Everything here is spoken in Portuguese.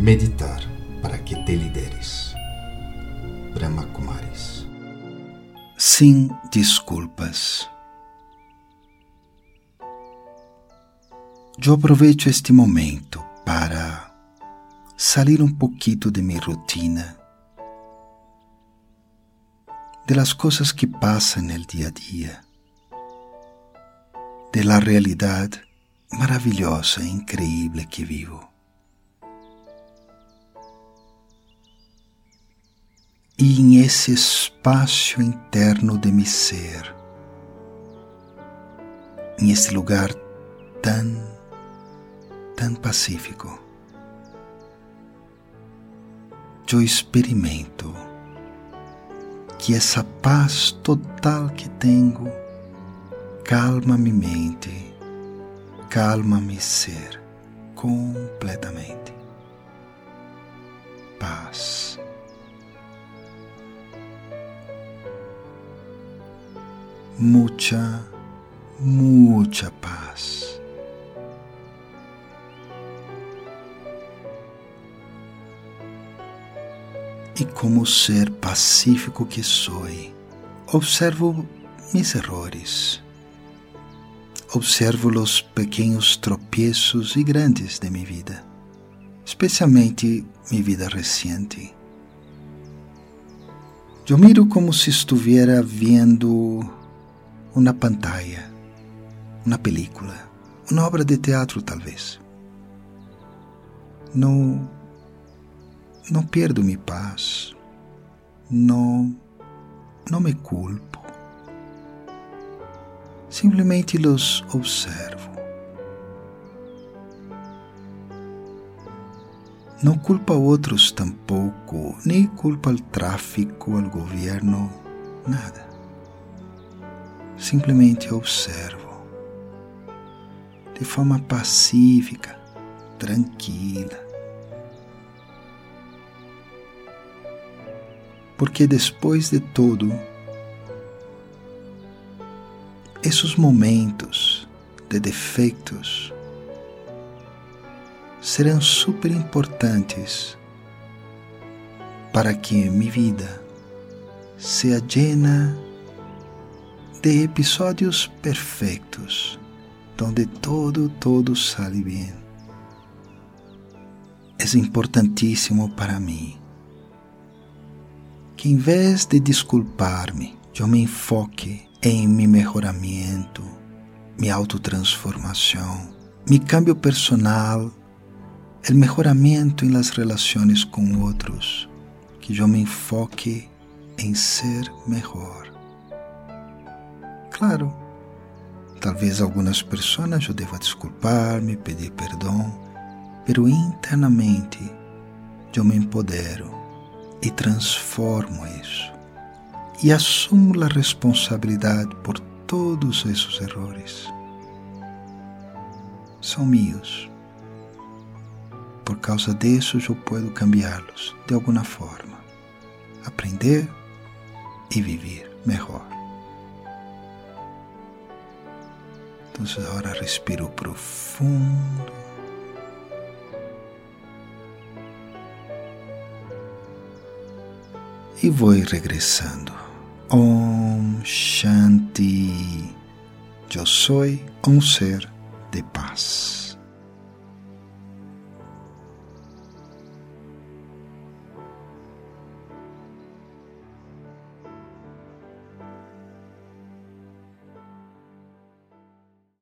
Meditar para que te lideres. Brahma Kumaris. Sem desculpas. Eu aproveito este momento para sair um pouquinho de minha rotina, de las coisas que passam no dia a dia, de la realidade maravilhosa e increíble que vivo. E em esse espaço interno de mi ser, em esse lugar tão, tão pacífico, eu experimento que essa paz total que tenho calma minha mente calma me ser completamente. Paz. Mucha, mucha paz. E como ser pacífico que sou, observo mis errores observo os pequenos tropeços e grandes de minha vida, especialmente minha vida recente. Eu miro como se estivesse vendo uma pantalla, uma película, uma obra de teatro, talvez. Não, não perdo minha paz, não, não me culpo simplesmente los observo. Não culpa a outros tampouco, nem culpa ao tráfico, ao governo, nada. Simplesmente observo de forma pacífica, tranquila. Porque depois de tudo, esses momentos de defeitos serão super importantes para que minha vida seja llena de episódios perfeitos, onde todo, todo sale bem. É importantíssimo para mim que, em vez de desculpar-me, eu me enfoque em mi melhoramento, minha autotransformação, mi cambio personal, el mejoramiento em las relações com outros, que eu me enfoque em ser melhor. Claro, talvez algumas pessoas eu deva desculpar-me, pedir perdão, pero internamente eu me empodero e transformo isso e assumo a responsabilidade por todos esses errores. São meus. Por causa disso, eu posso cambiá-los de alguma forma, aprender e viver melhor. Então, agora respiro profundo. E vou regressando. Om Shanti. Eu sou um ser de paz.